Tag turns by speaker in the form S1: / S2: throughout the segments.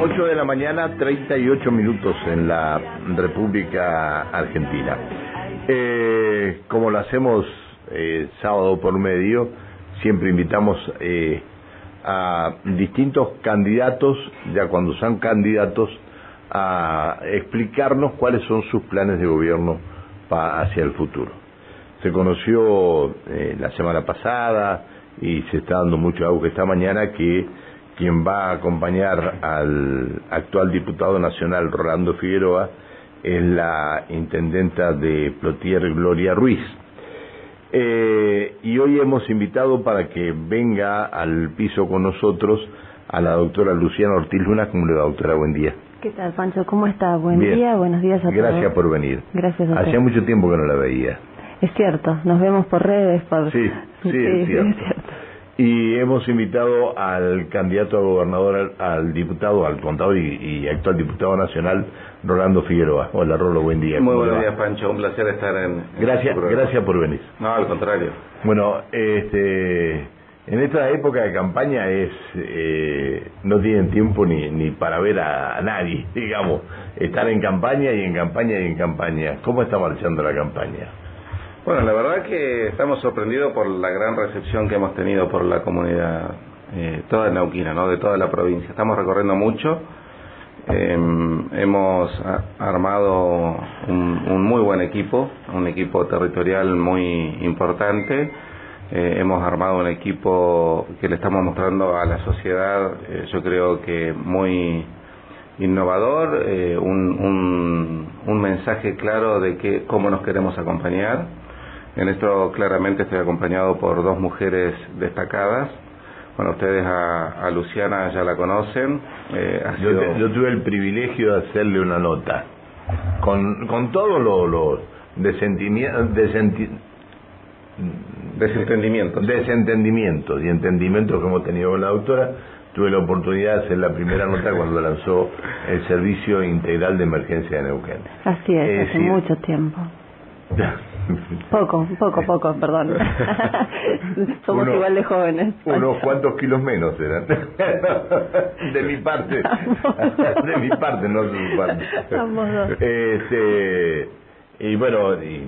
S1: 8 de la mañana, 38 minutos en la República Argentina. Eh, como lo hacemos eh, sábado por medio, siempre invitamos eh, a distintos candidatos, ya cuando son candidatos, a explicarnos cuáles son sus planes de gobierno hacia el futuro. Se conoció eh, la semana pasada y se está dando mucho auge esta mañana que quien va a acompañar al actual diputado nacional Rolando Figueroa es la intendenta de Plotier Gloria Ruiz. Eh, y hoy hemos invitado para que venga al piso con nosotros a la doctora Luciana Ortiz Luna. ¿Cómo le va, doctora? Buen día.
S2: ¿Qué tal, Pancho? ¿Cómo está? Buen día, buenos días a
S1: todos. Gracias por venir.
S2: Gracias a
S1: Hacía mucho tiempo que no la veía.
S2: Es cierto, nos vemos por redes. Por...
S1: Sí, sí, es, cierto. Y hemos invitado al candidato a gobernador, al, diputado, al contador y, actual diputado nacional, Rolando Figueroa. Hola, Rolo, buen día.
S3: Muy buenos días, Pancho. Un placer estar en.
S1: Gracias, gracias por venir.
S3: No, al contrario.
S1: Bueno, este en esta época de campaña es eh, no tienen tiempo ni, ni para ver a, nadie, digamos, están en campaña y en campaña y en campaña. ¿Cómo está marchando la campaña?
S3: Bueno, la verdad que estamos sorprendidos por la gran recepción que hemos tenido por la comunidad, eh, toda Neuquina, ¿no? de toda la provincia. Estamos recorriendo mucho, em, hemos armado un, un muy buen equipo, un equipo territorial muy importante eh, hemos armado un equipo que le estamos mostrando a la sociedad, eh, yo creo que muy innovador, eh, un, un, mensaje claro de que cómo nos queremos acompañar. En esto claramente estoy acompañado por dos mujeres destacadas. Bueno, ustedes a, Luciana ya la conocen.
S1: yo, tuve el privilegio de hacerle una nota. Con, con todos los lo
S3: Desentendimientos.
S1: Desentendimientos y entendimientos que hemos tenido con la doctora. Tuve la oportunidad de hacer la primera nota cuando lanzó el Servicio Integral de Emergencia de Neuquén.
S2: Así es, hace mucho tiempo. Poco, poco, poco, perdón. Somos igual de jóvenes.
S1: Unos cuantos kilos menos eran. de mi parte. de mi parte, no de mi parte. Este, y bueno, y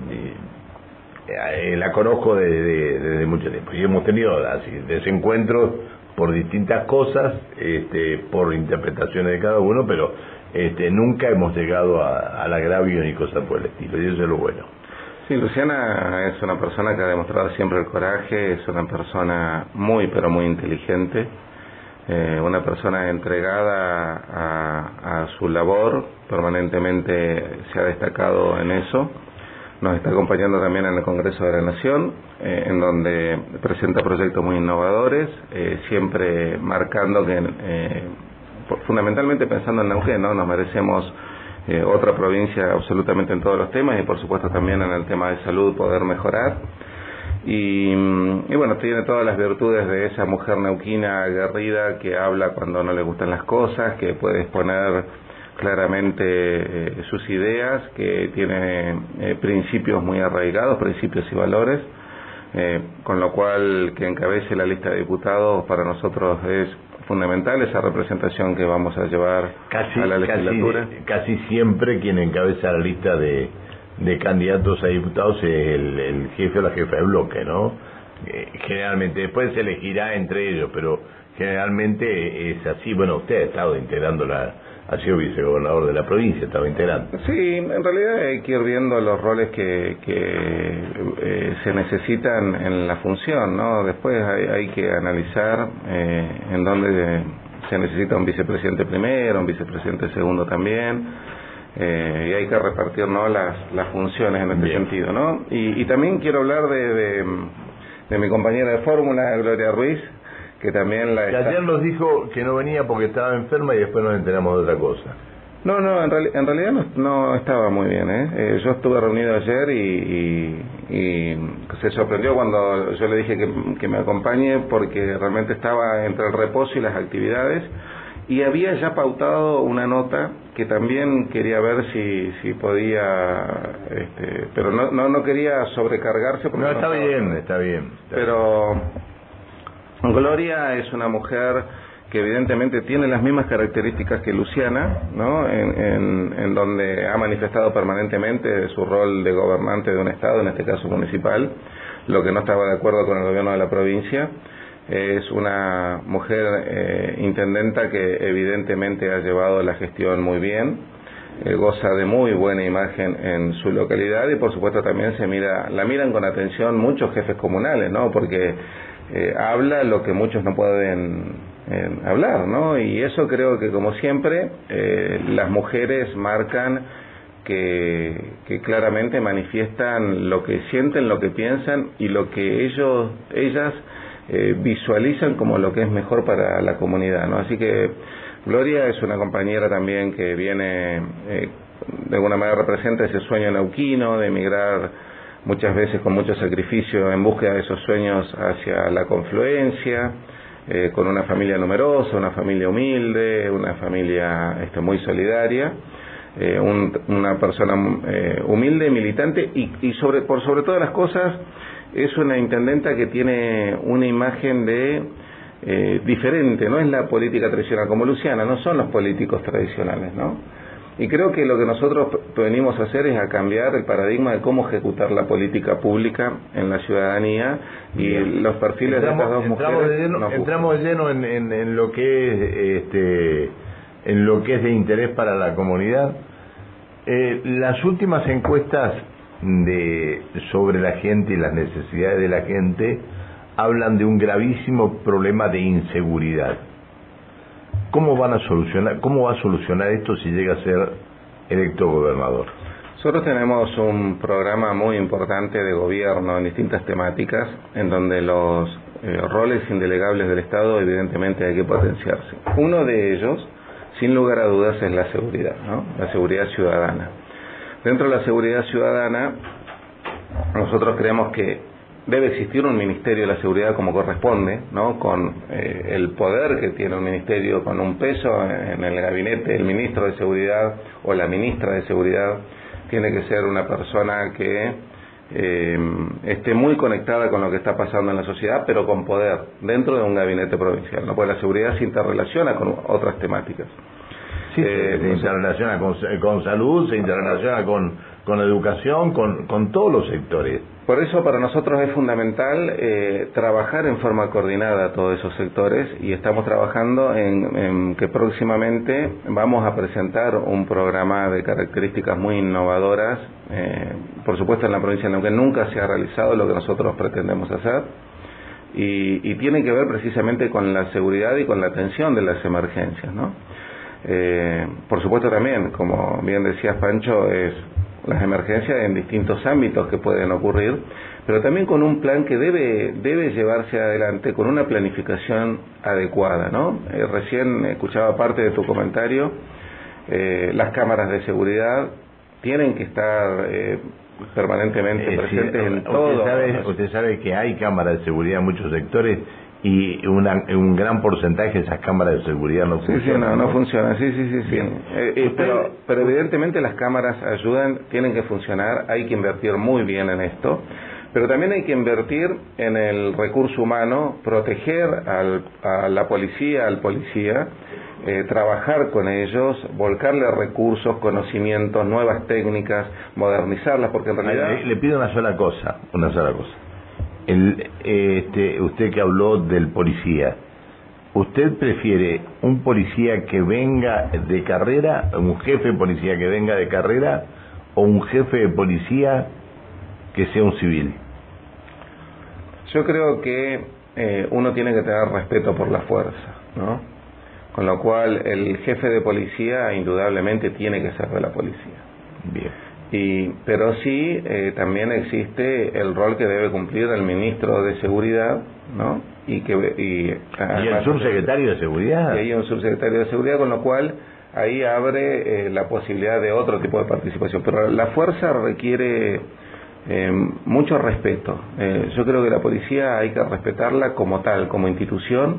S1: eh, la conozco desde, desde mucho tiempo y hemos tenido así desencuentros por distintas cosas, este, por interpretaciones de cada uno, pero este, nunca hemos llegado a, al agravio ni cosa por el estilo, y eso es lo bueno.
S3: Sí, Luciana es una persona que ha demostrado siempre el coraje, es una persona muy, pero muy inteligente, eh, una persona entregada a, a su labor, permanentemente se ha destacado en eso nos está acompañando también en el Congreso de la Nación, eh, en donde presenta proyectos muy innovadores, eh, siempre marcando que, eh, fundamentalmente pensando en Neuquén, ¿no? nos merecemos otra provincia absolutamente en todos los temas y por supuesto también en el tema de salud poder mejorar. Y, y, bueno, tiene todas las virtudes de esa mujer neuquina aguerrida que habla cuando no le gustan las cosas, que puede exponer claramente eh, sus ideas, que tiene eh, principios muy arraigados, principios y valores, eh, con lo cual que encabece la lista de diputados para nosotros es fundamental esa representación que vamos a llevar a la legislatura.
S1: Casi, siempre quien encabeza la lista de, de candidatos a diputados es el, el jefe o la jefa de bloque, ¿no? generalmente, después se elegirá entre ellos, pero generalmente es así. Bueno, usted ha estado integrando la ha sido vicegobernador de la provincia, estaba integrante.
S3: Sí, en realidad hay que ir viendo los roles que, que eh, se necesitan en la función, ¿no? Después hay, que analizar eh, en dónde se necesita un vicepresidente primero, un vicepresidente segundo también. Eh, y hay que repartir ¿no? las, las funciones en este sentido, ¿no? Y, y, también quiero hablar de, de, de mi compañera de fórmula, Gloria Ruiz, que también la...
S1: ayer nos dijo que no venía porque estaba enferma y después nos enteramos de otra cosa.
S3: No, no, en, realidad no, estaba muy bien. ¿eh? ¿eh? yo estuve reunido ayer y, y, se sorprendió cuando yo le dije que, que, me acompañe porque realmente estaba entre el reposo y las actividades y había ya pautado una nota que también quería ver si, si podía, este, pero no, no, no quería sobrecargarse.
S1: Porque no, está, bien, está bien,
S3: pero Gloria es una mujer que evidentemente tiene las mismas características que Luciana, ¿no? En, en, donde ha manifestado permanentemente su rol de gobernante de un Estado, en este caso municipal, lo que no estaba de acuerdo con el gobierno de la provincia. Es una mujer eh, intendenta que evidentemente ha llevado la gestión muy bien, eh, goza de muy buena imagen en su localidad y por supuesto también se mira, la miran con atención muchos jefes comunales, ¿no? Porque eh, habla lo que muchos no pueden hablar, ¿no? Y eso creo que como siempre eh, las mujeres marcan que, que, claramente manifiestan lo que sienten, lo que piensan y lo que ellos, ellas eh, visualizan como lo que es mejor para la comunidad, ¿no? Así que Gloria es una compañera también que viene, eh, de alguna manera representa ese sueño neuquino de emigrar muchas veces con mucho sacrificio en búsqueda de esos sueños hacia la confluencia, eh, con una familia numerosa, una familia humilde, una familia este, muy solidaria, eh, una persona eh, humilde, militante y, y sobre, por sobre todas las cosas es una intendenta que tiene una imagen de diferente, no es la política tradicional como Luciana, no son los políticos tradicionales, ¿no? Y creo que lo que nosotros venimos a hacer es a cambiar el paradigma de cómo ejecutar la política pública en la ciudadanía y los perfiles
S1: de estas
S3: dos
S1: entramos
S3: mujeres.
S1: De lleno, entramos de lleno en, en, lo que es este, en lo que es de interés para la comunidad. Eh, las últimas encuestas de sobre la gente y las necesidades de la gente hablan de un gravísimo problema de inseguridad ¿Cómo van a solucionar, cómo va a solucionar esto si llega a ser electo gobernador?
S3: Nosotros tenemos un programa muy importante de gobierno en distintas temáticas, en donde los eh, roles indelegables del Estado evidentemente hay que potenciarse. Uno de ellos, sin lugar a dudas, es la seguridad, ¿no? la seguridad ciudadana. Dentro de la seguridad ciudadana, nosotros creemos que debe existir un Ministerio de la Seguridad como corresponde, ¿no? con eh, el poder que tiene un ministerio, con un peso en el gabinete, el ministro de Seguridad o la ministra de Seguridad tiene que ser una persona que eh, esté muy conectada con lo que está pasando en la sociedad, pero con poder dentro de un gabinete provincial, ¿no? porque la seguridad se interrelaciona con otras temáticas.
S1: Sí, eh, se interrelaciona con, con salud, se interrelaciona con, con educación, con, con todos los sectores.
S3: Por eso para nosotros es fundamental eh, trabajar en forma coordinada todos esos sectores y estamos trabajando en, que próximamente vamos a presentar un programa de características muy innovadoras, eh, por supuesto en la provincia de Neuquén nunca se ha realizado lo que nosotros pretendemos hacer y, y tiene que ver precisamente con la seguridad y con la atención de las emergencias, ¿no? Eh, por supuesto también, como bien decías Pancho, es las emergencias en distintos ámbitos que pueden ocurrir, pero también con un plan que debe, debe llevarse adelante con una planificación adecuada, ¿no? Eh, recién escuchaba parte de tu comentario, eh, las cámaras de seguridad tienen que estar eh, permanentemente presentes en todo.
S1: Sabe, usted sabe que hay cámaras de seguridad en muchos sectores y una, un gran porcentaje de esas cámaras de seguridad no
S3: funcionan. Sí, no, no, funcionan, sí, sí, sí. sí. Eh, eh, pero, pero evidentemente las cámaras ayudan, tienen que funcionar, hay que invertir muy bien en esto, pero también hay que invertir en el recurso humano, proteger al, a la policía, al policía, eh, trabajar con ellos, volcarle recursos, conocimientos, nuevas técnicas, modernizarlas, porque en realidad...
S1: Le, le pido una sola cosa, una sola cosa el, este, usted que habló del policía, ¿usted prefiere un policía que venga de carrera, un jefe de policía que venga de carrera, o un jefe de policía que sea un civil?
S3: Yo creo que eh, uno tiene que tener respeto por la fuerza, ¿no? Con lo cual el jefe de policía indudablemente tiene que ser de la policía.
S1: Bien.
S3: Y, pero sí, eh, también existe el rol que debe cumplir el ministro de Seguridad, ¿no?
S1: Y, que, y, el subsecretario de Seguridad.
S3: Y hay un subsecretario de Seguridad, con lo cual ahí abre eh, la posibilidad de otro tipo de participación. Pero la fuerza requiere eh, mucho respeto. yo creo que la policía hay que respetarla como tal, como institución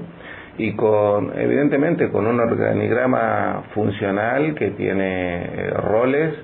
S3: y con, evidentemente, con un organigrama funcional que tiene roles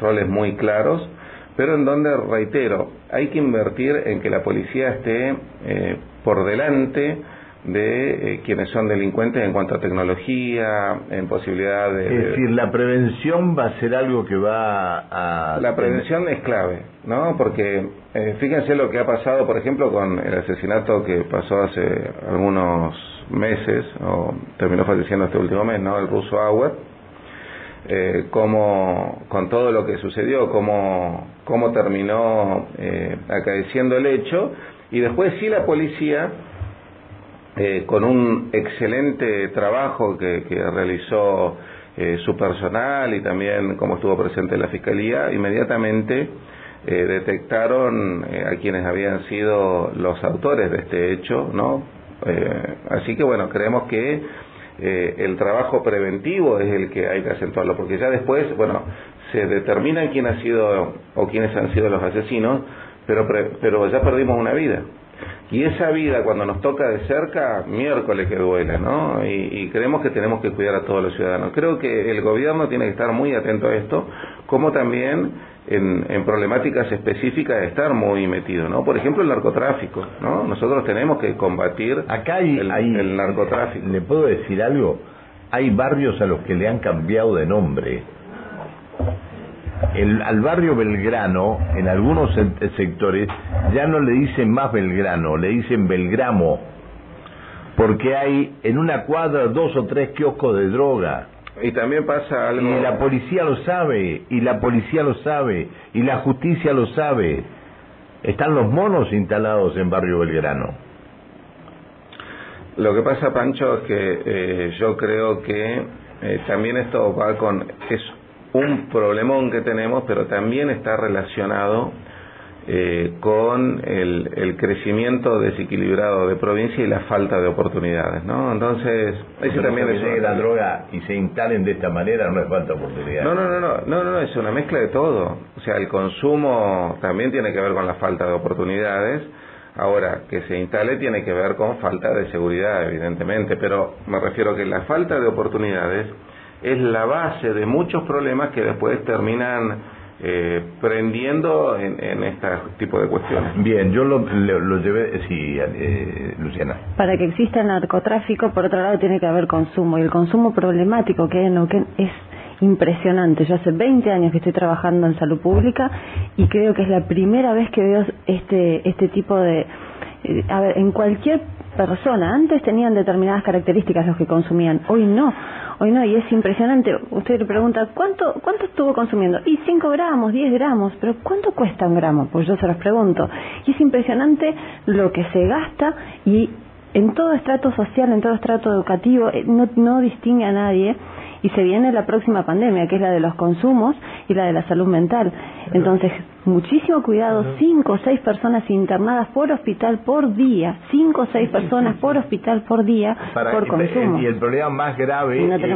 S3: roles muy claros, pero en donde, reitero, hay que invertir en que la policía esté eh, por delante de eh, quienes son delincuentes en cuanto a tecnología, en posibilidad de...
S1: Es decir, la prevención va a ser algo que va a...
S3: La prevención es clave, ¿no? Porque eh, fíjense lo que ha pasado, por ejemplo, con el asesinato que pasó hace algunos meses, o terminó falleciendo este último mes, ¿no? El ruso Auer, eh, cómo, con todo lo que sucedió, cómo, cómo terminó eh, acaeciendo el hecho, y después sí la policía eh, con un excelente trabajo que, realizó eh, su personal y también como estuvo presente la fiscalía, inmediatamente eh, detectaron a quienes habían sido los autores de este hecho, ¿no? así que bueno, creemos que el trabajo preventivo es el que hay que acentuarlo, porque ya después, bueno, se determina quién ha sido o quiénes han sido los asesinos, pero, pero ya perdimos una vida. Y esa vida cuando nos toca de cerca, miércoles que duele, ¿no? Y, creemos que tenemos que cuidar a todos los ciudadanos. Creo que el gobierno tiene que estar muy atento a esto, como también en, problemáticas específicas estar muy metido, ¿no? Por ejemplo, el narcotráfico, ¿no? Nosotros tenemos que combatir
S1: Acá hay,
S3: el, el narcotráfico.
S1: ¿Le puedo decir algo? Hay barrios a los que le han cambiado de nombre el, al barrio Belgrano, en algunos sectores, ya no le dicen más Belgrano, le dicen Belgramo, porque hay en una cuadra dos o tres kioscos de droga.
S3: Y también pasa algo...
S1: Y la policía lo sabe, y la policía lo sabe, y la justicia lo sabe. Están los monos instalados en barrio Belgrano.
S3: Lo que pasa, Pancho, es que eh, yo creo que eh, también esto va con... Es un problemón que tenemos, pero también está relacionado eh, con el, crecimiento desequilibrado de provincia y la falta de oportunidades, ¿no? Entonces,
S1: ese también es la droga y se instalen de esta manera no es falta de oportunidades.
S3: No, no, no, no, no, no, es una mezcla de todo. O sea, el consumo también tiene que ver con la falta de oportunidades. Ahora, que se instale tiene que ver con falta de seguridad, evidentemente, pero me refiero a que la falta de oportunidades es la base de muchos problemas que después terminan eh, prendiendo en, en este tipo de cuestiones.
S1: Bien, yo lo, lo, llevé, sí, eh, Luciana.
S2: Para que exista el narcotráfico, por otro lado, tiene que haber consumo, y el consumo problemático que hay en Neuquén es impresionante. Yo hace 20 años que estoy trabajando en salud pública y creo que es la primera vez que veo este, este tipo de... Eh, a ver, en cualquier persona, antes tenían determinadas características los que consumían, hoy no Hoy no, y es impresionante. Usted le pregunta, ¿cuánto, cuánto estuvo consumiendo? Y 5 gramos, 10 gramos, pero ¿cuánto cuesta un gramo? Pues yo se los pregunto. Y es impresionante lo que se gasta y en todo estrato social, en todo estrato educativo, eh, no, no distingue a nadie y se viene la próxima pandemia, que es la de los consumos y la de la salud mental. Entonces, muchísimo cuidado, cinco o seis personas internadas por hospital por día, cinco o seis personas por hospital por día por consumo.
S1: Y el problema más grave es que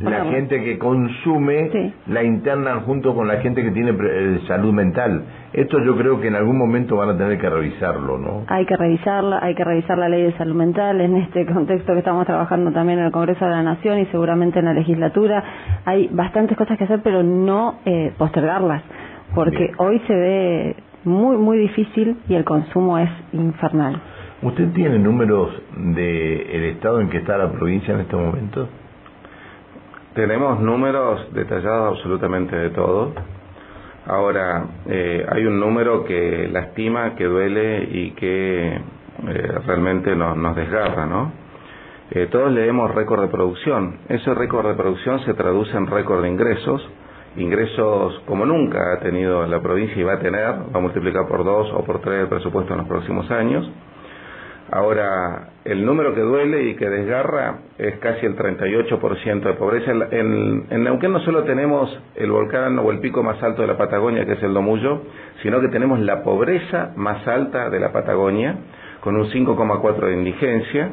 S1: la gente que consume la internan junto con la gente que tiene eh, salud mental. Esto yo creo que en algún momento van a tener que revisarlo, ¿no?
S2: Hay que revisarla, hay que revisar la ley de salud mental en este contexto que estamos trabajando también en el Congreso de la Nación y seguramente en la legislatura. Hay bastantes cosas que hacer, pero no eh, postergarlas porque hoy se ve muy, muy difícil y el consumo es infernal.
S1: ¿Usted tiene números del estado en que está la provincia en este momento?
S3: Tenemos números detallados absolutamente de todo. Ahora, eh, hay un número que lastima, que duele y que eh, realmente nos, nos desgarra, ¿no? Eh, todos leemos récord de producción. Ese récord de producción se traduce en récord de ingresos ingresos como nunca ha tenido la provincia y va a tener, va a multiplicar por dos o por tres el presupuesto en los próximos años. Ahora, el número que duele y que desgarra es casi el 38% de pobreza. En, en Neuquén no solo tenemos el volcán o el pico más alto de la Patagonia, que es el Domullo, sino que tenemos la pobreza más alta de la Patagonia, con un 5,4 de indigencia.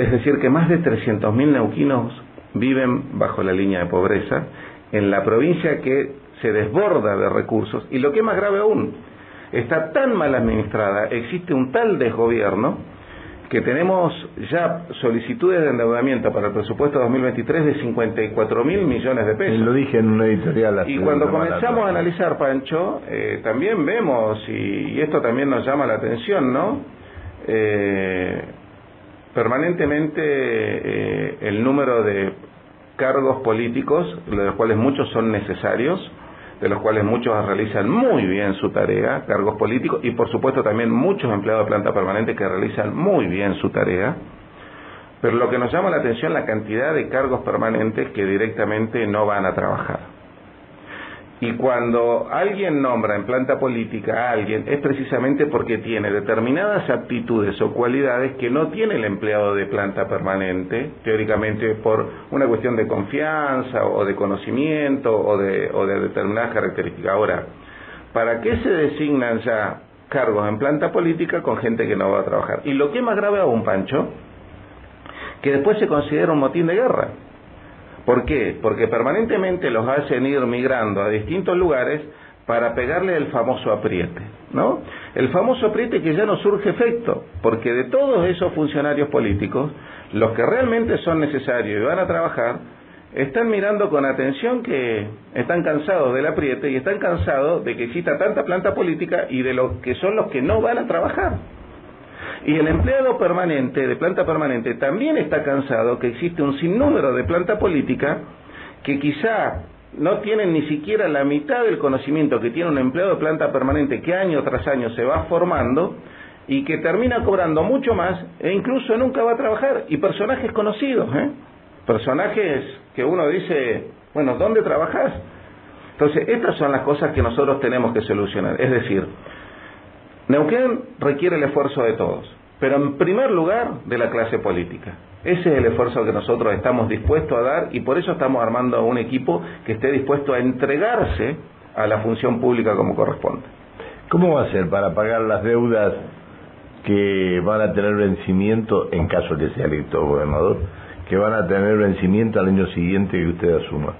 S3: Es decir, que más de 300.000 neuquinos viven bajo la línea de pobreza en la provincia que se desborda de recursos y lo que es más grave aún, está tan mal administrada, existe un tal desgobierno que tenemos ya solicitudes de endeudamiento para el presupuesto 2023 de 54 mil millones de pesos.
S1: Lo dije en una editorial.
S3: Y cuando comenzamos a analizar, Pancho, eh, también vemos, y, esto también nos llama la atención, ¿no? Eh, permanentemente eh, el número de cargos políticos, de los cuales muchos son necesarios, de los cuales muchos realizan muy bien su tarea, cargos políticos, y por supuesto también muchos empleados de planta permanente que realizan muy bien su tarea. Pero lo que nos llama la atención la cantidad de cargos permanentes que directamente no van a trabajar. Y cuando alguien nombra en planta política a alguien es precisamente porque tiene determinadas aptitudes o cualidades que no tiene el empleado de planta permanente, teóricamente por una cuestión de confianza o de conocimiento o de, o de determinadas características. Ahora, ¿para qué se designan ya cargos en planta política con gente que no va a trabajar? Y lo que es más grave aún, Pancho, que después se considera un motín de guerra. ¿Por qué? Porque permanentemente los hacen ir migrando a distintos lugares para pegarle el famoso apriete, ¿no? El famoso apriete que ya no surge efecto, porque de todos esos funcionarios políticos, los que realmente son necesarios y van a trabajar, están mirando con atención que están cansados del apriete y están cansados de que exista tanta planta política y de los que son los que no van a trabajar. Y el empleado permanente, de planta permanente, también está cansado que existe un sinnúmero de planta política que quizá no tienen ni siquiera la mitad del conocimiento que tiene un empleado de planta permanente que año tras año se va formando y que termina cobrando mucho más e incluso nunca va a trabajar. Y personajes conocidos, ¿eh? personajes que uno dice, bueno, ¿dónde trabajas? Entonces, estas son las cosas que nosotros tenemos que solucionar. Es decir, Neuquén requiere el esfuerzo de todos, pero en primer lugar de la clase política. Ese es el esfuerzo que nosotros estamos dispuestos a dar y por eso estamos armando un equipo que esté dispuesto a entregarse a la función pública como corresponde.
S1: ¿Cómo va a ser para pagar las deudas que van a tener vencimiento en caso de que sea electo gobernador, que van a tener vencimiento al año siguiente que usted asuma?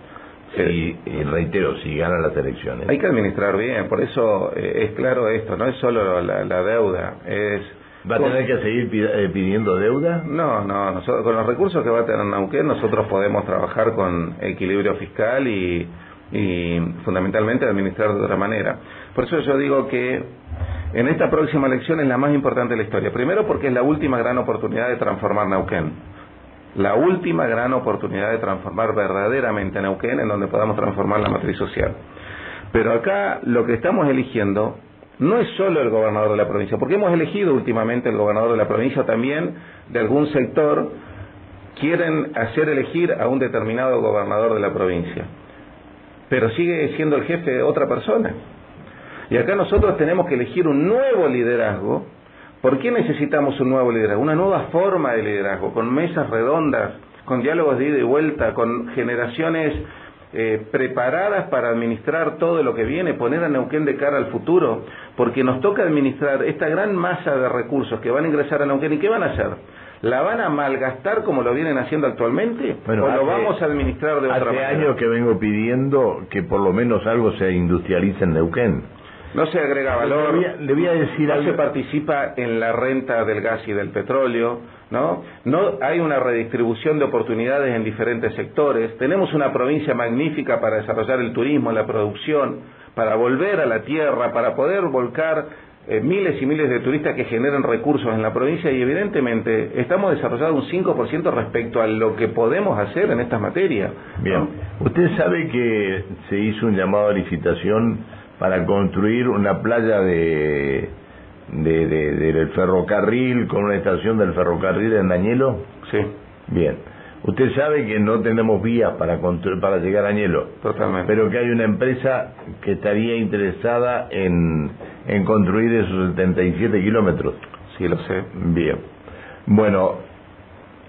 S1: Y, reitero, si ganan las elecciones.
S3: Hay que administrar bien, por eso eh, es claro esto, no es solo la, deuda, es...
S1: ¿Va a tener que seguir eh, pidiendo deuda?
S3: No, no, nosotros, con los recursos que va a tener Nauquén nosotros podemos trabajar con equilibrio fiscal y, y fundamentalmente administrar de otra manera. Por eso yo digo que en esta próxima elección es la más importante de la historia. Primero porque es la última gran oportunidad de transformar Neuquén la última gran oportunidad de transformar verdaderamente a Neuquén en donde podamos transformar la matriz social. Pero acá lo que estamos eligiendo no es solo el gobernador de la provincia, porque hemos elegido últimamente el gobernador de la provincia también de algún sector, quieren hacer elegir a un determinado gobernador de la provincia, pero sigue siendo el jefe de otra persona. Y acá nosotros tenemos que elegir un nuevo liderazgo ¿Por qué necesitamos un nuevo liderazgo? Una nueva forma de liderazgo, con mesas redondas, con diálogos de ida y vuelta, con generaciones eh, preparadas para administrar todo lo que viene, poner a Neuquén de cara al futuro, porque nos toca administrar esta gran masa de recursos que van a ingresar a Neuquén y ¿qué van a hacer? ¿La van a malgastar como lo vienen haciendo actualmente? ¿O lo vamos a administrar de otra manera?
S1: Hace años que vengo pidiendo que por lo menos algo se industrialice en Neuquén
S3: no se agrega valor,
S1: decir
S3: no se participa en la renta del gas y del petróleo, ¿no? No hay una redistribución de oportunidades en diferentes sectores. Tenemos una provincia magnífica para desarrollar el turismo, la producción, para volver a la tierra, para poder volcar eh, miles y miles de turistas que generan recursos en la provincia y evidentemente estamos desarrollando un 5% respecto a lo que podemos hacer en estas materias.
S1: Bien, usted sabe que se hizo un llamado a licitación para construir una playa de, de, del ferrocarril con una estación del ferrocarril en Dañelo?
S3: Sí.
S1: Bien. Usted sabe que no tenemos vías para para llegar a Añelo.
S3: Totalmente.
S1: Pero que hay una empresa que estaría interesada en, en construir esos 77 kilómetros.
S3: Sí, lo sé.
S1: Bien. Bueno,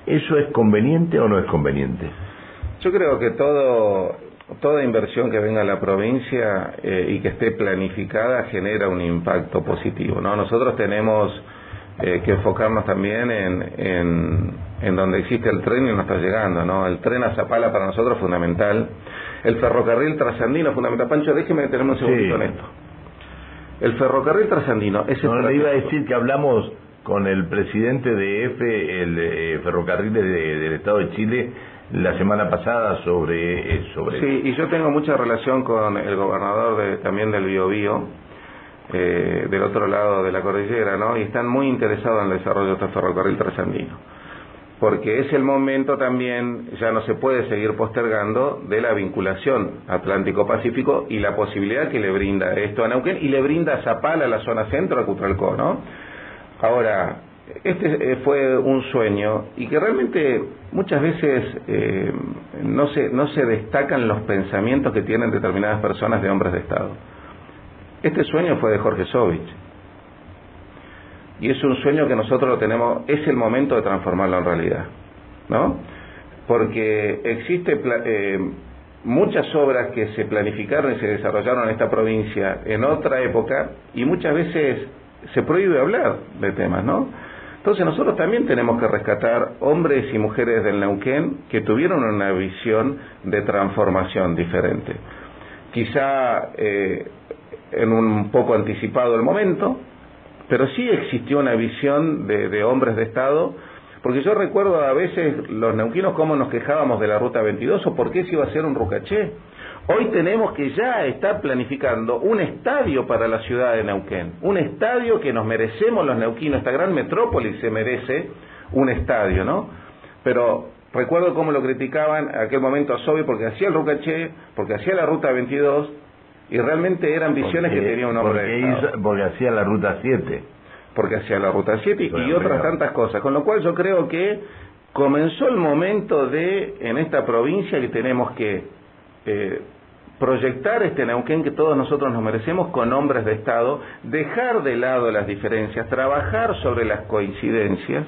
S1: ¿eso es conveniente o no es conveniente?
S3: Yo creo que todo toda inversión que venga a la provincia eh, y que esté planificada genera un impacto positivo. ¿no? Nosotros tenemos eh, que enfocarnos también en, en, donde existe el tren y no está llegando. ¿no? El tren a Zapala para nosotros es fundamental. El ferrocarril trasandino es fundamental. Pancho, déjeme detenerme un segundito en esto. El ferrocarril trasandino es
S1: No, le iba a decir que hablamos con el presidente de EFE, el eh, ferrocarril del Estado de Chile, la semana pasada sobre... Eh, sobre
S3: sí, y yo tengo mucha relación con el gobernador de, también del Biobío, eh, del otro lado de la cordillera, ¿no? Y están muy interesados en el desarrollo de este ferrocarril trasandino. porque es el momento también, ya no se puede seguir postergando, de la vinculación Atlántico-Pacífico y la posibilidad que le brinda esto a Neuquén y le brinda a Zapala, la zona centro, a Cutralcó, ¿no? Ahora, este eh, fue un sueño y que realmente muchas veces eh, no, se, no se destacan los pensamientos que tienen determinadas personas de hombres de Estado. Este sueño fue de Jorge Sovich y es un sueño que nosotros lo tenemos, es el momento de transformarlo en realidad, ¿no? Porque existe eh, muchas obras que se planificaron y se desarrollaron en esta provincia en otra época y muchas veces se prohíbe hablar de temas, ¿no? Entonces nosotros también tenemos que rescatar hombres y mujeres del Neuquén que tuvieron una visión de transformación diferente. Quizá eh, en un poco anticipado el momento, pero sí existió una visión de, hombres de Estado, porque yo recuerdo a veces los neuquinos cómo nos quejábamos de la Ruta 22 o por qué se iba a hacer un Rucaché. Hoy tenemos que ya estar planificando un estadio para la ciudad de Neuquén, un estadio que nos merecemos los neuquinos, esta gran metrópoli se merece un estadio, ¿no? Pero recuerdo cómo lo criticaban en aquel momento a Sobi porque hacía el Rucaché, porque hacía la Ruta 22, y realmente eran visiones que tenía un hombre
S1: porque, porque hacía la ruta 7.
S3: Porque hacía la ruta 7 y otras tantas cosas. Con lo cual yo creo que comenzó el momento de, en esta provincia, que tenemos que eh, proyectar este Neuquén que todos nosotros nos merecemos con hombres de Estado, dejar de lado las diferencias, trabajar sobre las coincidencias.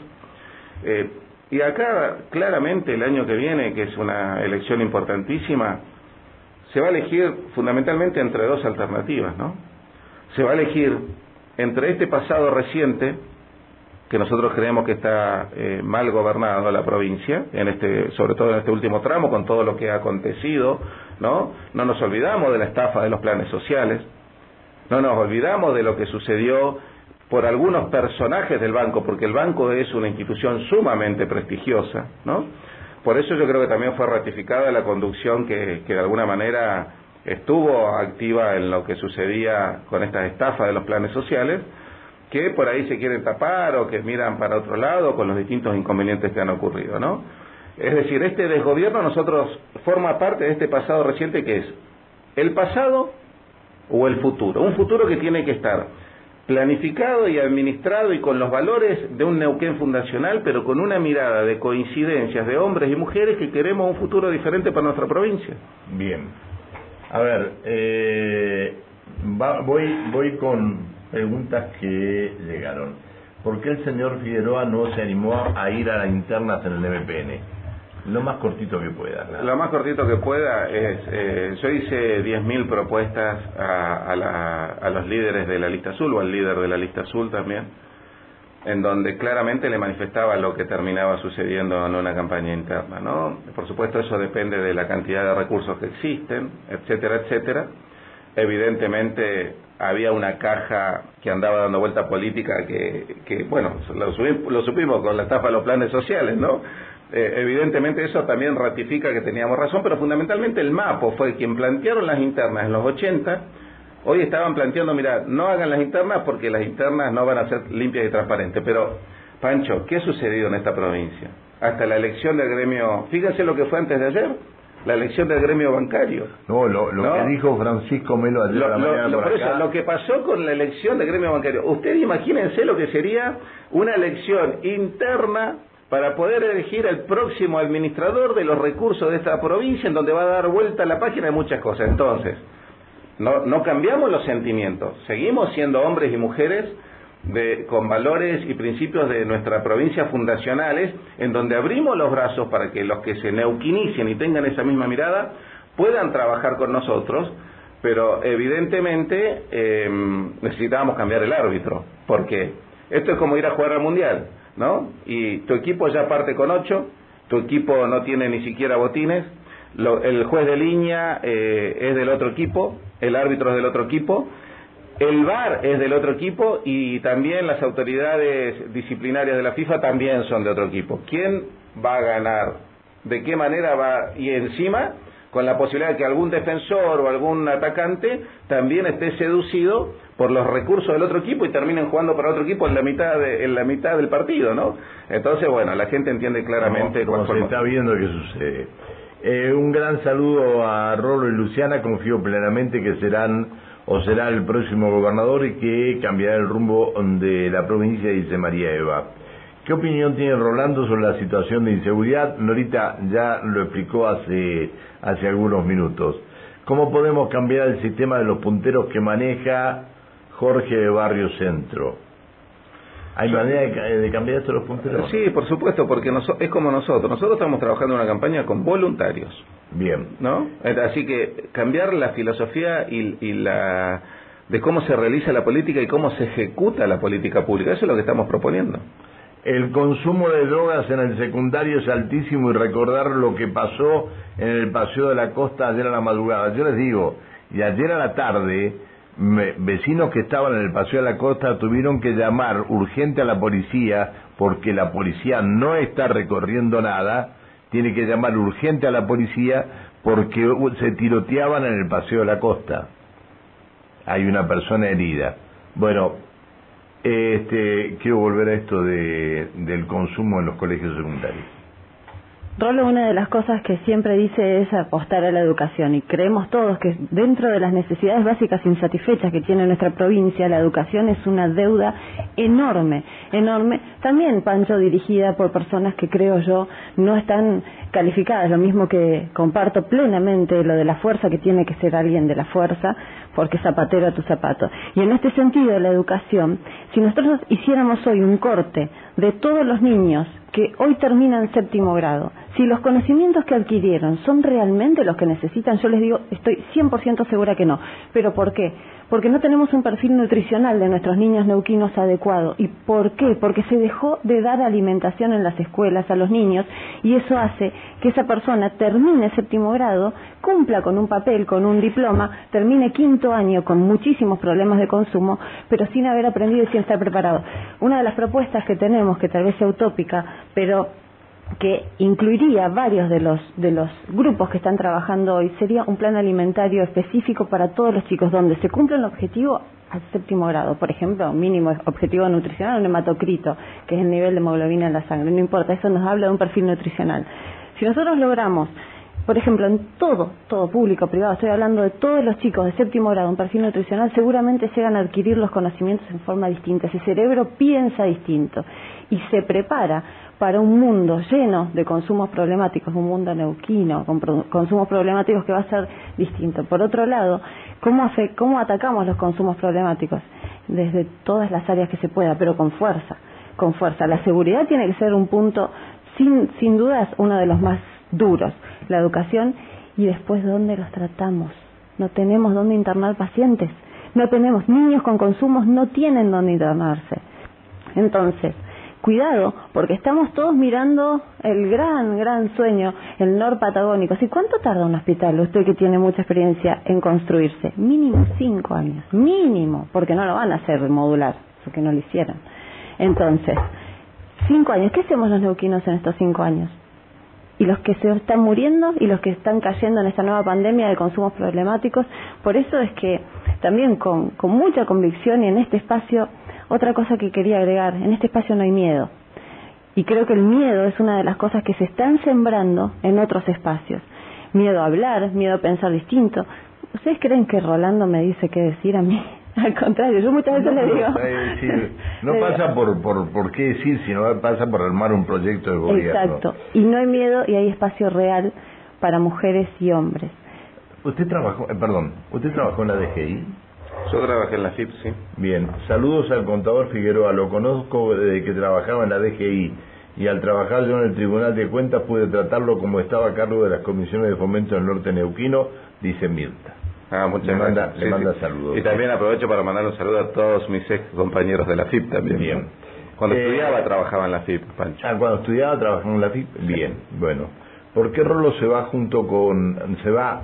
S3: Eh, y acá, claramente, el año que viene, que es una elección importantísima, se va a elegir fundamentalmente entre dos alternativas, ¿no? Se va a elegir entre este pasado reciente, que nosotros creemos que está eh, mal gobernado la provincia, en este, sobre todo en este último tramo, con todo lo que ha acontecido, ¿no? No nos olvidamos de la estafa de los planes sociales, no nos olvidamos de lo que sucedió por algunos personajes del banco, porque el banco es una institución sumamente prestigiosa, ¿no? Por eso yo creo que también fue ratificada la conducción que, de alguna manera estuvo activa en lo que sucedía con estas estafas de los planes sociales, que por ahí se quieren tapar o que miran para otro lado con los distintos inconvenientes que han ocurrido, ¿no? Es decir, este desgobierno nosotros forma parte de este pasado reciente que es el pasado o el futuro, un futuro que tiene que estar planificado y administrado y con los valores de un Neuquén fundacional, pero con una mirada de coincidencias de hombres y mujeres que queremos un futuro diferente para nuestra provincia.
S1: Bien. A ver, eh, voy, voy con preguntas que llegaron. ¿Por qué el señor Figueroa no se animó a ir a las internas en el MPN? Lo más cortito que pueda.
S3: Lo más cortito que pueda es, eh, yo hice 10.000 propuestas a, a, los líderes de la lista azul o al líder de la lista azul también, en donde claramente le manifestaba lo que terminaba sucediendo en una campaña interna, ¿no? Por supuesto eso depende de la cantidad de recursos que existen, etcétera, etcétera. Evidentemente había una caja que andaba dando vuelta política que, que bueno, lo, lo supimos con la estafa de los planes sociales, ¿no? Eh, evidentemente eso también ratifica que teníamos razón, pero fundamentalmente el MAPO fue quien plantearon las internas en los 80. Hoy estaban planteando, mira, no hagan las internas porque las internas no van a ser limpias y transparentes. Pero, Pancho, ¿qué ha sucedido en esta provincia? Hasta la elección del gremio, fíjense lo que fue antes de ayer, la elección del gremio bancario.
S1: No, lo, que dijo Francisco Melo ayer
S3: lo, la lo, lo que pasó con la elección del gremio bancario. Ustedes imagínense lo que sería una elección interna para poder elegir al próximo administrador de los recursos de esta provincia en donde va a dar vuelta la página de muchas cosas. Entonces, no, no cambiamos los sentimientos, seguimos siendo hombres y mujeres de, con valores y principios de nuestra provincia fundacionales, en donde abrimos los brazos para que los que se neuquinicien y tengan esa misma mirada puedan trabajar con nosotros, pero evidentemente eh, necesitábamos cambiar el árbitro, porque esto es como ir a jugar al mundial ¿no? Y tu equipo ya parte con ocho, tu equipo no tiene ni siquiera botines, el juez de línea eh, es del otro equipo, el árbitro es del otro equipo, el VAR es del otro equipo y también las autoridades disciplinarias de la FIFA también son de otro equipo. ¿Quién va a ganar? ¿De qué manera va? Y encima con la posibilidad de que algún defensor o algún atacante también esté seducido por los recursos del otro equipo y terminen jugando para otro equipo en la mitad de, en la mitad del partido, ¿no? Entonces, bueno, la gente entiende claramente
S1: cómo se está viendo que sucede. Eh, un gran saludo a Rolo y Luciana, confío plenamente que serán o será el próximo gobernador y que cambiará el rumbo de la provincia, dice María Eva. ¿Qué opinión tiene Rolando sobre la situación de inseguridad? Norita ya lo explicó hace, hace algunos minutos. ¿Cómo podemos cambiar el sistema de los punteros que maneja Jorge de Barrio Centro? ¿Hay manera de, cambiar esto de los punteros?
S3: Sí, por supuesto, porque es como nosotros. Nosotros estamos trabajando en una campaña con voluntarios.
S1: Bien.
S3: ¿No? Así que cambiar la filosofía y, y la de cómo se realiza la política y cómo se ejecuta la política pública. Eso es lo que estamos proponiendo.
S1: El consumo de drogas en el secundario es altísimo y recordar lo que pasó en el Paseo de la Costa ayer a la madrugada. Yo les digo, y ayer a la tarde, vecinos que estaban en el Paseo de la Costa tuvieron que llamar urgente a la policía porque la policía no está recorriendo nada, tiene que llamar urgente a la policía porque se tiroteaban en el Paseo de la Costa. Hay una persona herida. Bueno, este, quiero volver a esto de, del consumo en los colegios secundarios.
S2: Rolo una de las cosas que siempre dice es apostar a la educación y creemos todos que dentro de las necesidades básicas insatisfechas que tiene nuestra provincia, la educación es una deuda enorme, enorme, también, Pancho, dirigida por personas que creo yo no están calificadas, lo mismo que comparto plenamente lo de la fuerza que tiene que ser alguien de la fuerza, porque zapatero a tu zapato. Y en este sentido, la educación, si nosotros hiciéramos hoy un corte de todos los niños que hoy terminan séptimo grado, si los conocimientos que adquirieron son realmente los que necesitan, yo les digo, estoy 100% segura que no. ¿Pero por qué? Porque no tenemos un perfil nutricional de nuestros niños neuquinos adecuado. ¿Y por qué? Porque se dejó de dar alimentación en las escuelas a los niños y eso hace que esa persona termine séptimo grado, cumpla con un papel, con un diploma, termine quinto año con muchísimos problemas de consumo, pero sin haber aprendido y sin estar preparado. Una de las propuestas que tenemos, que tal vez sea utópica, pero que incluiría varios de los, de los grupos que están trabajando hoy, sería un plan alimentario específico para todos los chicos, donde se cumple el objetivo al séptimo grado, por ejemplo, mínimo objetivo nutricional, un hematocrito, que es el nivel de hemoglobina en la sangre, no importa, eso nos habla de un perfil nutricional. Si nosotros logramos, por ejemplo, en todo, todo público, privado, estoy hablando de todos los chicos de séptimo grado, un perfil nutricional, seguramente llegan a adquirir los conocimientos en forma distinta. Ese cerebro piensa distinto y se prepara para un mundo lleno de consumos problemáticos, un mundo neuquino, con consumos problemáticos que va a ser distinto. Por otro lado, ¿cómo, ¿cómo atacamos los consumos problemáticos? Desde todas las áreas que se pueda, pero con fuerza, con fuerza. La seguridad tiene que ser un punto, sin, sin dudas, uno de los más duros. La educación y después dónde los tratamos. No tenemos dónde internar pacientes. No tenemos niños con consumos, no tienen dónde internarse. Entonces, cuidado, porque estamos todos mirando el gran, gran sueño, el norpatagónico. ¿Sí? ¿Cuánto tarda un hospital, usted que tiene mucha experiencia en construirse? Mínimo cinco años, mínimo, porque no lo van a hacer modular, porque no lo hicieron. Entonces, cinco años, ¿qué hacemos los neuquinos en estos cinco años? Y los que se están muriendo y los que están cayendo en esta nueva pandemia de consumos problemáticos. Por eso es que también con, mucha convicción y en este espacio otra cosa que quería agregar, en este espacio no hay miedo. Y creo que el miedo es una de las cosas que se están sembrando en otros espacios. Miedo a hablar, miedo a pensar distinto. ¿Ustedes creen que Rolando me dice qué decir a mí? Al contrario, yo muchas veces le digo...
S1: no pasa por, por, por qué decir, sino pasa por armar un proyecto de gobierno.
S2: Exacto. Y no hay miedo y hay espacio real para mujeres y hombres.
S1: ¿Usted trabajó, eh, perdón, usted trabajó en la DGI?
S3: Yo trabajé en la FIP, sí.
S1: Bien, saludos al contador Figueroa, lo conozco desde que trabajaba en la DGI y al trabajar yo en el Tribunal de Cuentas pude tratarlo como estaba a cargo de las comisiones de fomento del norte neuquino, dice Mirta.
S3: Ah, muchas le
S1: manda, Le manda saludos.
S3: Y también aprovecho para mandar un saludo a todos mis ex compañeros de la FIP también.
S1: Bien.
S3: Cuando eh, estudiaba trabajaba en la FIP, Pancho.
S1: Ah, cuando estudiaba trabajaba en la FIP. Bien, bueno. ¿Por qué Rolo se va junto con, se va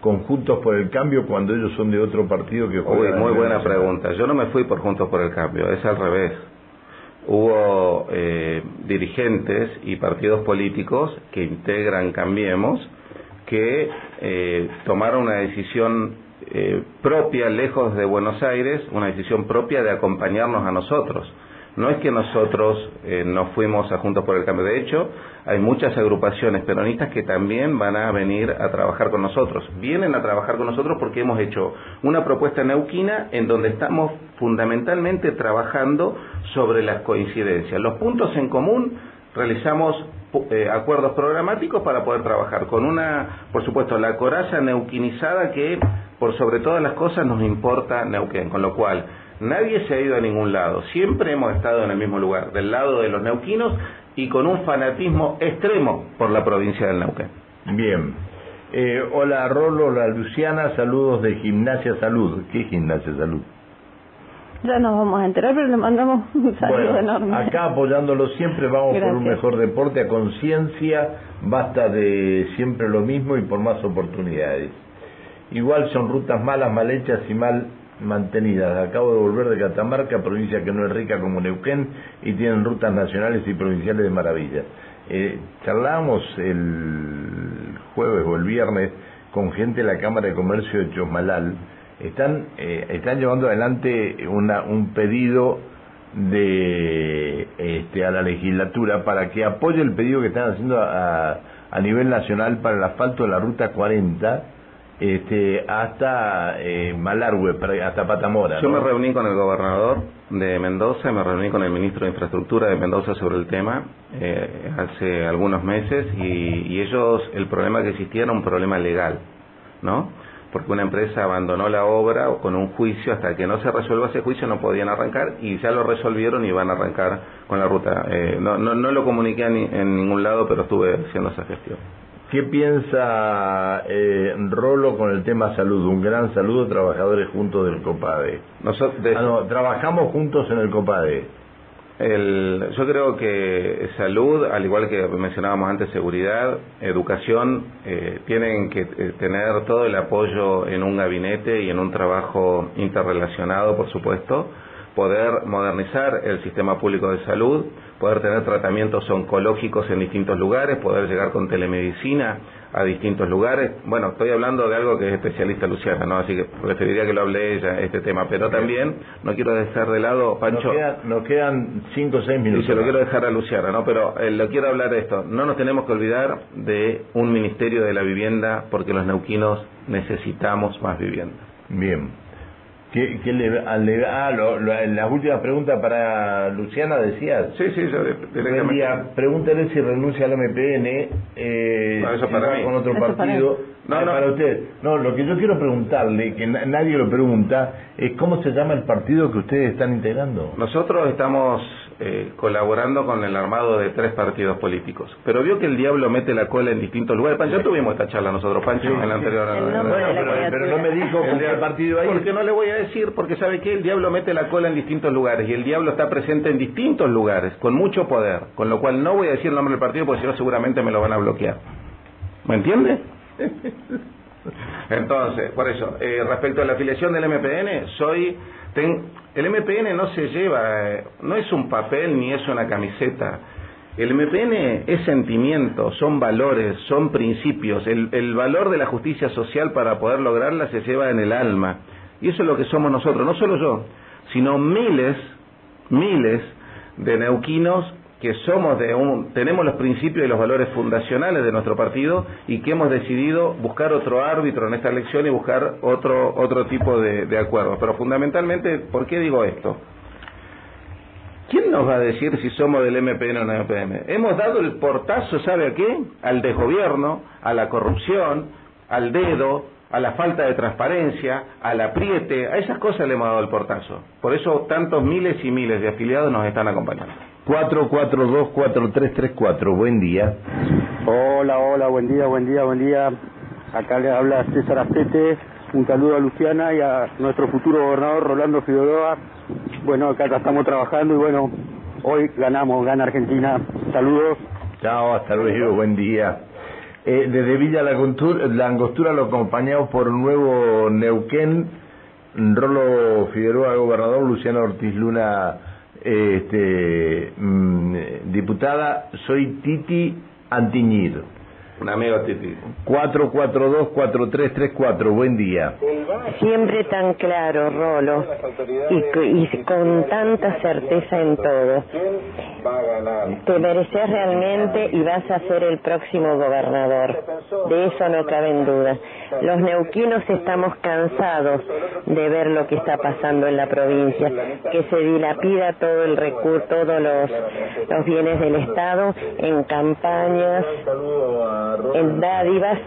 S1: conjuntos por el cambio cuando ellos son de otro partido que
S3: Uy, muy buena pregunta. Yo no me fui por Juntos por el Cambio, es al revés. Hubo eh, dirigentes y partidos políticos que integran Cambiemos que eh, tomaron una decisión eh, propia, lejos de Buenos Aires, una decisión propia de acompañarnos a nosotros. No es que nosotros eh, nos fuimos a Juntos por el Cambio. De hecho, hay muchas agrupaciones peronistas que también van a venir a trabajar con nosotros. Vienen a trabajar con nosotros porque hemos hecho una propuesta neuquina en donde estamos fundamentalmente trabajando sobre las coincidencias. Los puntos en común realizamos eh, acuerdos programáticos para poder trabajar con una, por supuesto, la coraza neuquinizada que por sobre todas las cosas nos importa Neuquén, con lo cual nadie se ha ido a ningún lado, siempre hemos estado en el mismo lugar, del lado de los neuquinos y con un fanatismo extremo por la provincia del Neuquén.
S1: Bien. Eh, hola Rolo, hola Luciana, saludos de Gimnasia Salud. ¿Qué Gimnasia Salud?
S2: Ya nos vamos a enterar, pero le mandamos un saludo enorme.
S1: Acá apoyándolo siempre, vamos por un mejor deporte a conciencia, basta de siempre lo mismo y por más oportunidades. Igual son rutas malas, mal hechas y mal mantenidas. Acabo de volver de Catamarca, provincia que no es rica como Neuquén, y tienen rutas nacionales y provinciales de maravilla. Eh, charlábamos el jueves o el viernes con gente de la Cámara de Comercio de Chosmalal. Están, eh, están llevando adelante una, un pedido de este, a la legislatura para que apoye el pedido que están haciendo a, a nivel nacional para el asfalto de la ruta 40 este, hasta eh, Malargüe, hasta Patamora.
S3: Yo me reuní con el gobernador de Mendoza, me reuní con el ministro de Infraestructura de Mendoza sobre el tema eh, hace algunos meses y, y ellos, el problema que existía era un problema legal, ¿no? Porque una empresa abandonó la obra con un juicio, hasta que no se resuelva ese juicio no podían arrancar y ya lo resolvieron y van a arrancar con la ruta. Eh, no, no, no, lo comuniqué en ningún lado, pero estuve haciendo esa gestión.
S1: ¿Qué piensa eh, Rolo con el tema salud? Un gran saludo, trabajadores juntos del COPADE. Nosotros, ah, trabajamos juntos en el COPADE.
S3: El, yo creo que salud, al igual que mencionábamos antes, seguridad, educación, eh, tienen que eh, tener todo el apoyo en un gabinete y en un trabajo interrelacionado, por supuesto, poder modernizar el sistema público de salud, poder tener tratamientos oncológicos en distintos lugares, poder llegar con telemedicina a distintos lugares. Bueno, estoy hablando de algo que es especialista Luciana, ¿no? Así que preferiría que lo hable ella, este tema. Pero también, no quiero dejar de lado, Pancho...
S1: Nos, quedan cinco o seis minutos.
S3: Y se lo quiero dejar a Luciana, ¿no? Pero eh, lo quiero hablar de esto. No nos tenemos que olvidar de un Ministerio de la Vivienda porque los neuquinos necesitamos más vivienda.
S1: Bien. ¿Qué, qué le, ah, lo, la última pregunta para Luciana decías.
S3: Sí, sí, yo
S1: directamente. pregúntale si renuncia al MPN eh,
S3: no, eso para mí.
S1: con otro partido. No, no. Para usted. No, lo que yo quiero preguntarle, que nadie lo pregunta, es cómo se llama el partido que ustedes están integrando.
S3: Nosotros estamos eh, colaborando con el armado de tres partidos políticos. Pero vio que el diablo mete la cola en distintos lugares. Pancho, tuvimos esta charla nosotros, Pancho, en la anterior.
S1: pero, no me dijo con qué partido ahí.
S3: Porque no le voy a decir, porque sabe que el diablo mete la cola en distintos lugares y el diablo está presente en distintos lugares, con mucho poder. Con lo cual no voy a decir el nombre del partido porque si no seguramente me lo van a bloquear. ¿Me entiende? Entonces, por eso, eh, respecto a la afiliación del MPN, soy. El MPN no se lleva, eh, no es un papel ni es una camiseta. El MPN es sentimiento, son valores, son principios. El, el valor de la justicia social para poder lograrla se lleva en el alma. Y eso es lo que somos nosotros, no solo yo, sino miles, miles de neuquinos que somos de un, tenemos los principios y los valores fundacionales de nuestro partido y que hemos decidido buscar otro árbitro en esta elección y buscar otro, otro tipo de, de acuerdos. Pero fundamentalmente, ¿por qué digo esto? ¿Quién nos va a decir si somos del MPN o no MPN? Hemos dado el portazo, ¿sabe a qué? Al desgobierno, a la corrupción, al dedo, a la falta de transparencia, al apriete, a esas cosas le hemos dado el portazo. Por eso tantos miles y miles de afiliados nos están acompañando.
S1: 442-4334, buen día.
S4: Hola, hola, buen día, buen día, buen día. Acá le habla César Astete, un saludo a Luciana y a nuestro futuro gobernador Rolando Figueroa. Bueno, acá estamos trabajando y bueno, hoy ganamos, gana Argentina. Saludos.
S1: Chao, hasta luego, buen día. Eh, desde Villa la Angostura lo acompañamos por Nuevo Neuquén, Rolo Figueroa, gobernador, Luciana Ortiz Luna este, mm, diputada, soy Titi Antiñido.
S3: Un amigo Titi.
S1: 442-4334, buen día.
S5: Siempre tan claro, Rolo, y, y con tanta certeza en todo. Te mereces realmente y vas a ser el próximo gobernador. De eso no cabe en duda. Los neuquinos estamos cansados de ver lo que está pasando en la provincia, que se dilapida todo el recurso, todos los, los bienes del Estado en campañas, en dádivas.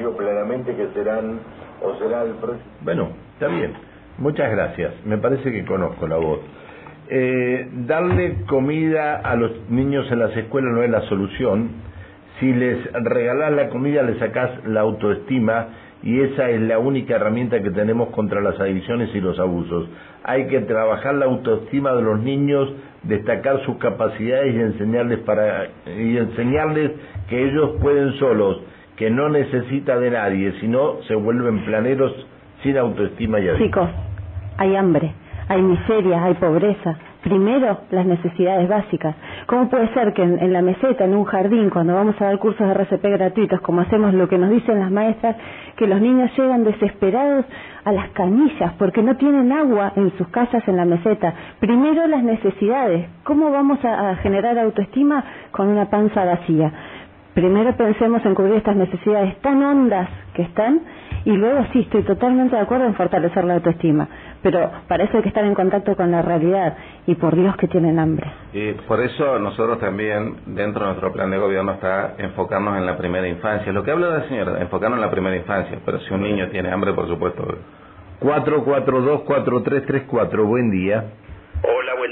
S1: Bueno, está bien. Muchas gracias. Me parece que conozco la voz. Eh, darle comida a los niños en las escuelas no es la solución. Si les regalás la comida, le sacás la autoestima y esa es la única herramienta que tenemos contra las adicciones y los abusos. Hay que trabajar la autoestima de los niños, destacar sus capacidades y enseñarles para y enseñarles que ellos pueden solos, que no necesita de nadie, sino se vuelven planeros sin autoestima y adicción.
S2: Chicos, hay hambre, hay miseria, hay pobreza. Primero, las necesidades básicas. ¿Cómo puede ser que en, la meseta, en un jardín, cuando vamos a dar cursos de RCP gratuitos, como hacemos lo que nos dicen las maestras, que los niños llegan desesperados a las canillas porque no tienen agua en sus casas en la meseta? Primero, las necesidades. ¿Cómo vamos a generar autoestima con una panza vacía? Primero pensemos en cubrir estas necesidades tan hondas que están y luego sí, estoy totalmente de acuerdo en fortalecer la autoestima, pero para eso hay que estar en contacto con la realidad y por Dios que tienen hambre.
S3: Y por eso nosotros también, dentro de nuestro plan de gobierno, está enfocarnos en la primera infancia. Lo que habla la señora, enfocarnos en la primera infancia, pero si un niño tiene hambre, por supuesto.
S1: 442-4334, buen día.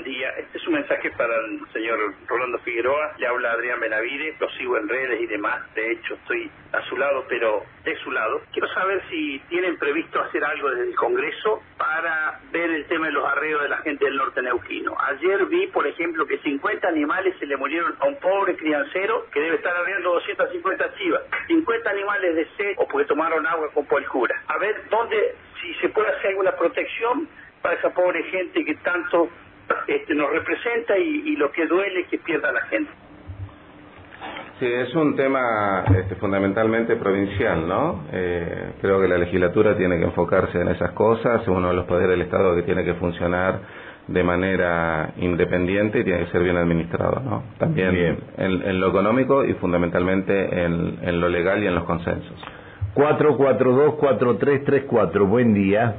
S6: Día. Este es un mensaje para el señor Rolando Figueroa. Le habla Adrián Benavide. Lo sigo en redes y demás. De hecho, estoy a su lado, pero de su lado. Quiero saber si tienen previsto hacer algo desde el Congreso para ver el tema de los arreos de la gente del norte neuquino. Ayer vi, por ejemplo, que 50 animales se le murieron a un pobre criancero que debe estar arreando 250 chivas. 50 animales de sed o porque tomaron agua con polcura. A ver dónde, si se puede hacer alguna protección para esa pobre gente que tanto este, nos representa y, y, lo que duele es que pierda la gente.
S3: Sí, es un tema este, fundamentalmente provincial, ¿no? Eh, creo que la legislatura tiene que enfocarse en esas cosas, es uno de los poderes del Estado que tiene que funcionar de manera independiente y tiene que ser bien administrado, ¿no? También bien. En, en, lo económico y fundamentalmente en, en lo legal y en los consensos.
S1: 442-4334, buen día.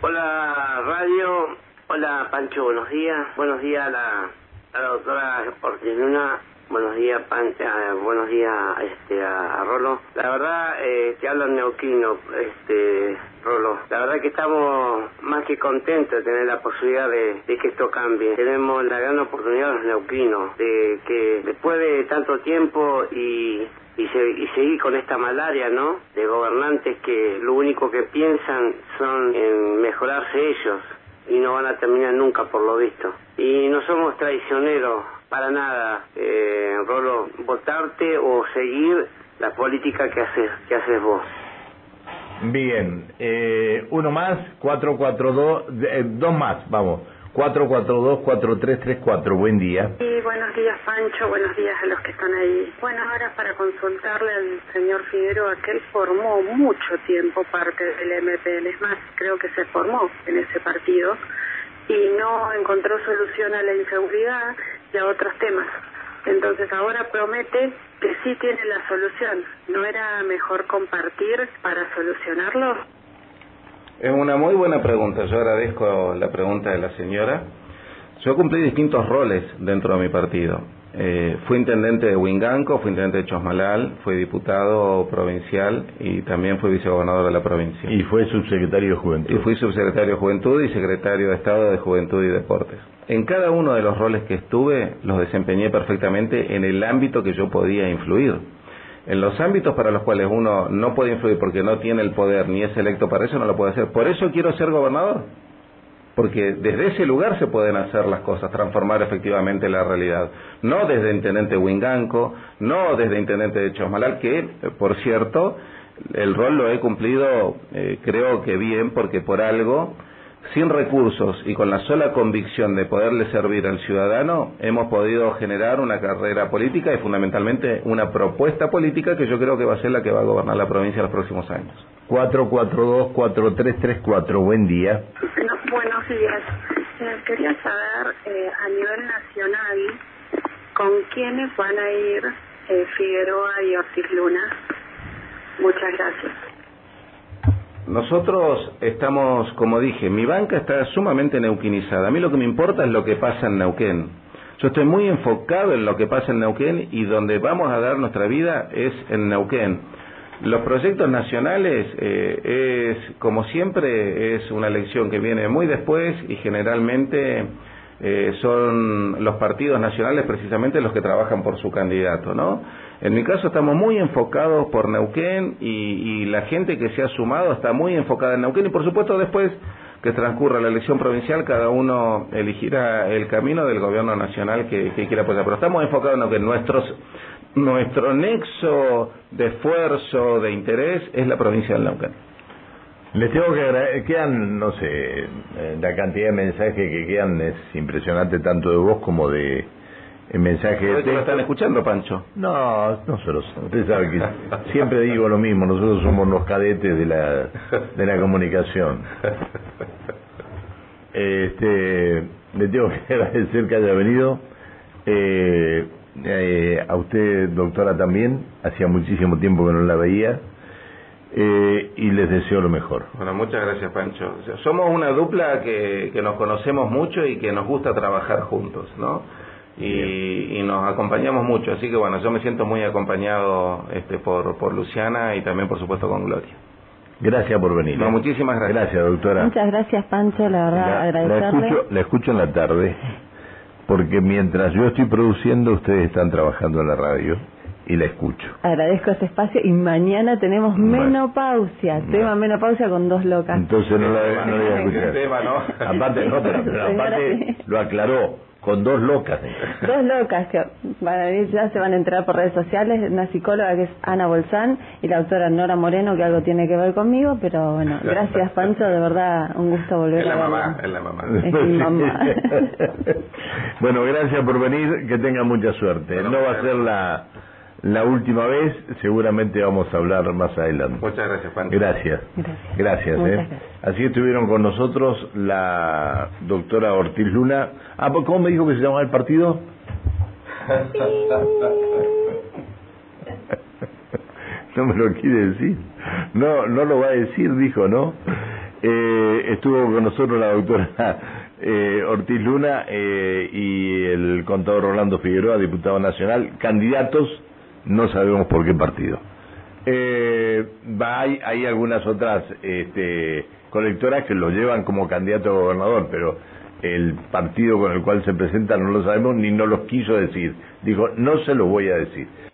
S7: Hola Radio, hola Pancho, buenos días, buenos días a la, a la doctora Ortinuna, buenos días Pancho, buenos días este, a, Rolo. La verdad, eh, te hablan neuquino, este, Rolo. La verdad que estamos más que contentos de tener la posibilidad de, de, que esto cambie. Tenemos la gran oportunidad los neuquinos de que después de tanto tiempo y y, se, y seguir con esta malaria, ¿no? De gobernantes que lo único que piensan son en mejorarse ellos y no van a terminar nunca por lo visto. Y no somos traicioneros para nada, eh, Rolo, votarte o seguir la política que haces, que haces vos.
S1: Bien, eh, uno más, 442, eh, dos más, vamos. 442-4334. Buen día.
S8: Sí, buenos días, Pancho. Buenos días a los que están ahí. Bueno, ahora para consultarle al señor Figueroa, que él formó mucho tiempo parte del MPL. Es más, creo que se formó en ese partido y no encontró solución a la inseguridad y a otros temas. Entonces ahora promete que sí tiene la solución. ¿No era mejor compartir para solucionarlo?
S3: Es una muy buena pregunta. Yo agradezco la pregunta de la señora. Yo cumplí distintos roles dentro de mi partido. Eh, fui intendente de Huinganco, fui intendente de Chosmalal, fui diputado provincial y también fui vicegobernador de la provincia.
S1: Y fue subsecretario de Juventud.
S3: Y fui subsecretario de Juventud y secretario de Estado de Juventud y Deportes. En cada uno de los roles que estuve los desempeñé perfectamente en el ámbito que yo podía influir. En los ámbitos para los cuales uno no puede influir porque no tiene el poder ni es electo para eso, no lo puede hacer. Por eso quiero ser gobernador. Porque desde ese lugar se pueden hacer las cosas, transformar efectivamente la realidad. No desde intendente Huinganco, no desde intendente de Chosmalal, que, por cierto, el rol lo he cumplido, eh, creo que bien, porque por algo sin recursos y con la sola convicción de poderle servir al ciudadano, hemos podido generar una carrera política y fundamentalmente una propuesta política que yo creo que va a ser la que va a gobernar la provincia en los próximos años.
S1: 442-4334, buen día.
S8: buenos días. Eh, quería saber eh, a nivel nacional con quiénes van a ir eh, Figueroa y Ortiz Luna. Muchas gracias.
S3: Nosotros estamos, como dije, mi banca está sumamente neuquinizada. A mí lo que me importa es lo que pasa en Neuquén. Yo estoy muy enfocado en lo que pasa en Neuquén y donde vamos a dar nuestra vida es en Neuquén. Los proyectos nacionales eh, es, como siempre, es una elección que viene muy después y generalmente eh, son los partidos nacionales precisamente los que trabajan por su candidato, ¿no? En mi caso estamos muy enfocados por Neuquén y, la gente que se ha sumado está muy enfocada en Neuquén y por supuesto después que transcurra la elección provincial cada uno elegirá el camino del gobierno nacional que, quiera apoyar. Pero estamos enfocados en Neuquén. Nuestros, nuestro nexo de esfuerzo, de interés es la provincia del Neuquén.
S1: Les tengo que agradecer, quedan, no sé, eh, la cantidad de mensajes que quedan es impresionante tanto de vos como de, el mensaje
S3: de lo están escuchando, Pancho?
S1: No, nosotros, usted sabe que siempre digo lo mismo, nosotros somos los cadetes de la, de la comunicación. Este, le tengo que agradecer que haya venido. Eh, eh, a usted, doctora, también. Hacía muchísimo tiempo que no la veía. Eh, y les deseo lo mejor.
S3: Bueno, muchas gracias, Pancho. somos una dupla que, que nos conocemos mucho y que nos gusta trabajar juntos, ¿no? y, nos acompañamos mucho. Así que bueno, yo me siento muy acompañado este, por, por Luciana y también por supuesto con Gloria.
S1: Gracias por venir.
S3: No, ¿eh? muchísimas gracias.
S1: Gracias, doctora.
S2: Muchas gracias, Pancho, la verdad, agradecerle.
S1: La escucho, la escucho en la tarde, porque mientras yo estoy produciendo, ustedes están trabajando en la radio y la escucho.
S2: Agradezco este espacio y mañana tenemos menopausia, tema menopausia con dos locas.
S1: Entonces no la, no voy a escuchar.
S3: Tema, ¿no?
S1: Aparte, no, pero aparte lo aclaró con dos locas.
S2: Dos locas que van a ir, ya se van a entrar por redes sociales, una psicóloga que es Ana Bolsán y la doctora Nora Moreno que algo tiene que ver conmigo, pero bueno, gracias Pancho, de verdad un gusto volver
S3: es la
S2: a
S3: mamá, Es la mamá.
S2: Es mi mamá.
S1: bueno, gracias por venir, que tenga mucha suerte. no va a ser la la última vez, seguramente vamos a hablar más adelante.
S3: Muchas gracias, Juan.
S1: Gracias. Gracias. eh. Así estuvieron con nosotros la doctora Ortiz Luna. Ah, ¿cómo me dijo que se llamaba el partido? no me lo quiere decir. No, no lo va a decir, dijo, ¿no? Eh, estuvo con nosotros la doctora eh, Ortiz Luna eh, y el contador Rolando Figueroa, diputado nacional, candidatos no sabemos por qué partido. Eh, hay, algunas otras este, colectoras que lo llevan como candidato a gobernador, pero el partido con el cual se presenta no lo sabemos ni no los quiso decir. Dijo, no se lo voy a decir.